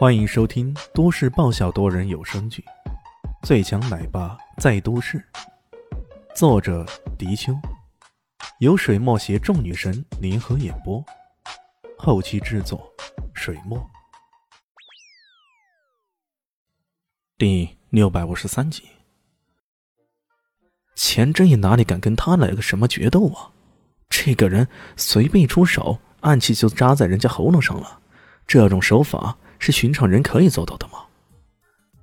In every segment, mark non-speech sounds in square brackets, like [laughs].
欢迎收听都市爆笑多人有声剧《最强奶爸在都市》，作者：迪秋，由水墨携众女神联合演播，后期制作：水墨。第六百五十三集，钱真义哪里敢跟他来个什么决斗啊？这个人随便出手，暗器就扎在人家喉咙上了，这种手法。是寻常人可以做到的吗？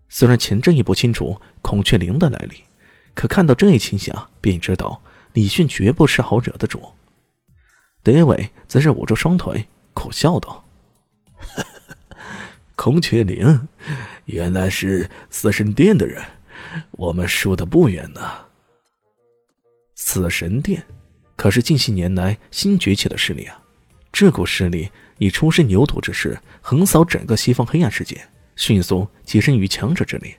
虽然钱正义不清楚孔雀翎的来历，可看到这一情形，便知道李迅绝不是好惹的主。德伟则是捂着双腿，苦笑道：“孔雀翎，原来是死神殿的人，我们输的不远呢。死神殿可是近些年来新崛起的势力啊，这股势力。”以出身牛犊之势横扫整个西方黑暗世界，迅速跻身于强者之列。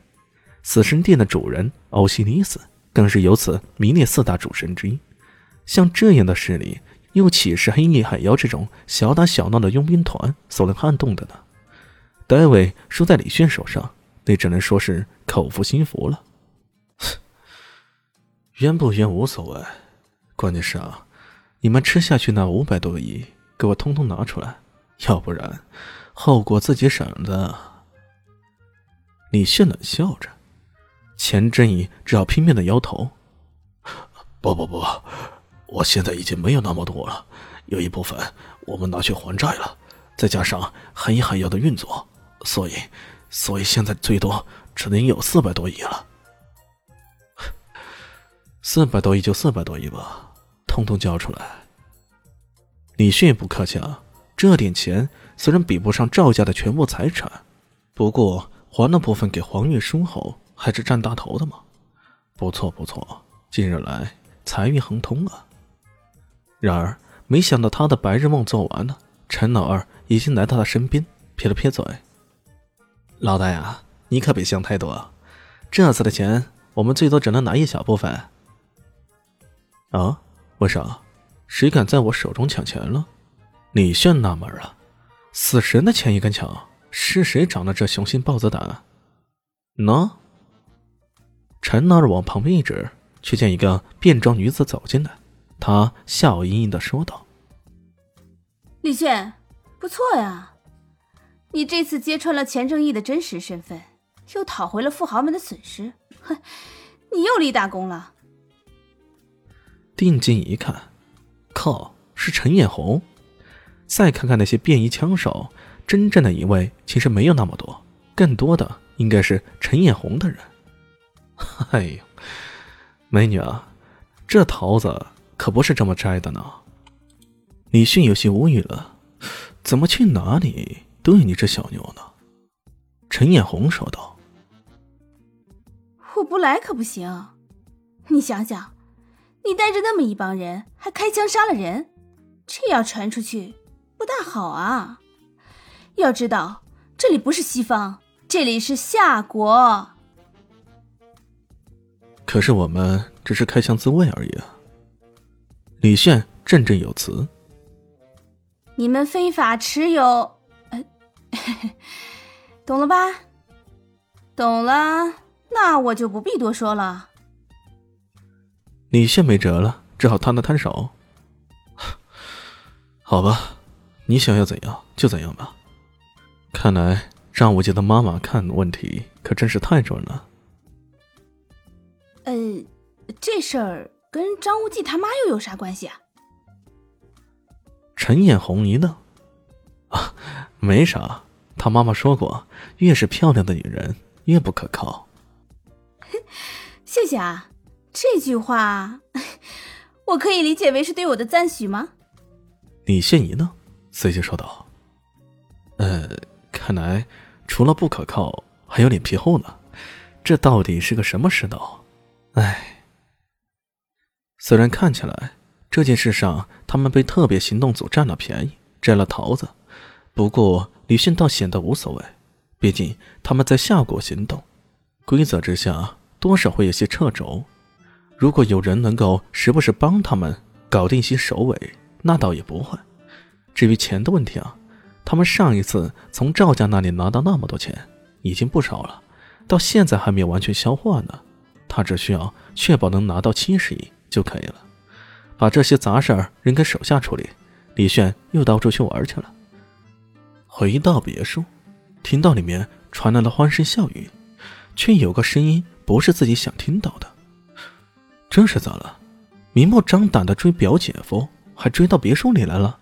死神殿的主人欧西里斯更是由此名列四大主神之一。像这样的势力，又岂是黑夜海妖这种小打小闹的佣兵团所能撼动的呢？戴维输在李炫手上，那只能说是口服心服了。[sighs] 冤不冤无所谓，关键是啊，你们吃下去那五百多个亿，给我通通拿出来！要不然，后果自己省的。李炫冷笑着，钱真义只好拼命的摇头：“不不不，我现在已经没有那么多了，有一部分我们拿去还债了，再加上黑海要的运作，所以，所以现在最多只能有四百多亿了。四百多亿就四百多亿吧，通通交出来。”李迅不客气啊。这点钱虽然比不上赵家的全部财产，不过还了部分给黄月书后，还是占大头的嘛。不错不错，近日来财运亨通啊。然而没想到他的白日梦做完了，陈老二已经来到他身边，撇了撇嘴：“老大呀，你可别想太多，这次的钱我们最多只能拿一小部分。”啊？为啥？谁敢在我手中抢钱了？李炫纳闷啊，死神的钱也敢抢？是谁长了这雄心豹子胆？喏，陈老二往旁边一指，却见一个便装女子走进来。她笑盈盈的说道：“李炫，不错呀，你这次揭穿了钱正义的真实身份，又讨回了富豪们的损失，哼，你又立大功了。”定睛一看，靠，是陈艳红。再看看那些便衣枪手，真正的一位其实没有那么多，更多的应该是陈艳红的人。哎呦，美女啊，这桃子可不是这么摘的呢。李迅有些无语了，怎么去哪里都有你这小妞呢？陈艳红说道：“我不来可不行，你想想，你带着那么一帮人，还开枪杀了人，这要传出去……”不大好啊！要知道，这里不是西方，这里是夏国。可是我们只是开枪自卫而已啊！李炫振振有词：“你们非法持有，呃 [laughs] 懂了吧？懂了，那我就不必多说了。”李现没辙了，只好摊了摊手：“好吧。”你想要怎样就怎样吧。看来张无忌的妈妈看问题可真是太准了。呃，这事儿跟张无忌他妈又有啥关系啊？陈艳红一愣，啊，没啥。他妈妈说过，越是漂亮的女人越不可靠。谢谢啊，这句话 [laughs] 我可以理解为是对我的赞许吗？李现一愣。随即说道：“呃，看来除了不可靠，还有脸皮厚呢。这到底是个什么世道？哎，虽然看起来这件事上他们被特别行动组占了便宜，摘了桃子，不过李迅倒显得无所谓。毕竟他们在夏国行动，规则之下多少会有些掣肘。如果有人能够时不时帮他们搞定些首尾，那倒也不会。”至于钱的问题啊，他们上一次从赵家那里拿到那么多钱，已经不少了，到现在还没有完全消化呢。他只需要确保能拿到七十亿就可以了，把这些杂事儿扔给手下处理。李炫又到处去玩去了。回到别墅，听到里面传来了欢声笑语，却有个声音不是自己想听到的。这是咋了？明目张胆的追表姐夫，还追到别墅里来了？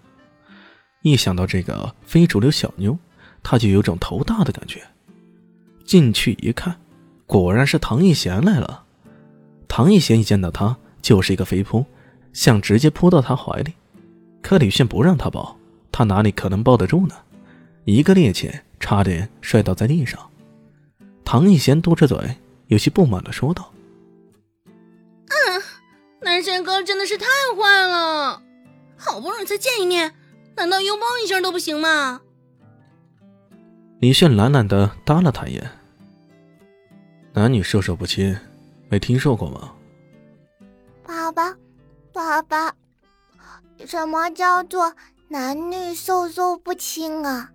一想到这个非主流小妞，他就有种头大的感觉。进去一看，果然是唐艺贤来了。唐艺贤一见到他，就是一个飞扑，想直接扑到他怀里。可李炫不让他抱，他哪里可能抱得住呢？一个趔趄，差点摔倒在地上。唐艺贤嘟着嘴，有些不满的说道：“，南山哥真的是太坏了，好不容易才见一面，难道拥抱一下都不行吗？”李炫懒懒的搭了他一眼：“男女授受不亲，没听说过吗？”爸爸，爸爸。什么叫做男女授受不亲啊？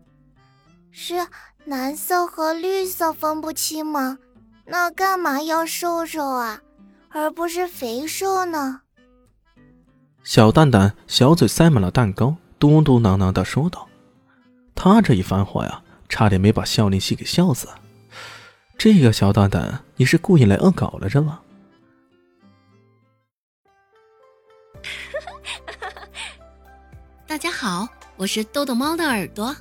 是蓝色和绿色分不清吗？那干嘛要授受啊，而不是肥瘦呢？小蛋蛋小嘴塞满了蛋糕，嘟嘟囔囔的说道：“他这一番话呀，差点没把肖林熙给笑死。这个小蛋蛋，你是故意来恶搞来着吗？” [laughs] 大家好，我是豆豆猫的耳朵。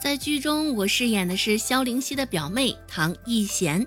在剧中，我饰演的是萧灵溪的表妹唐艺贤。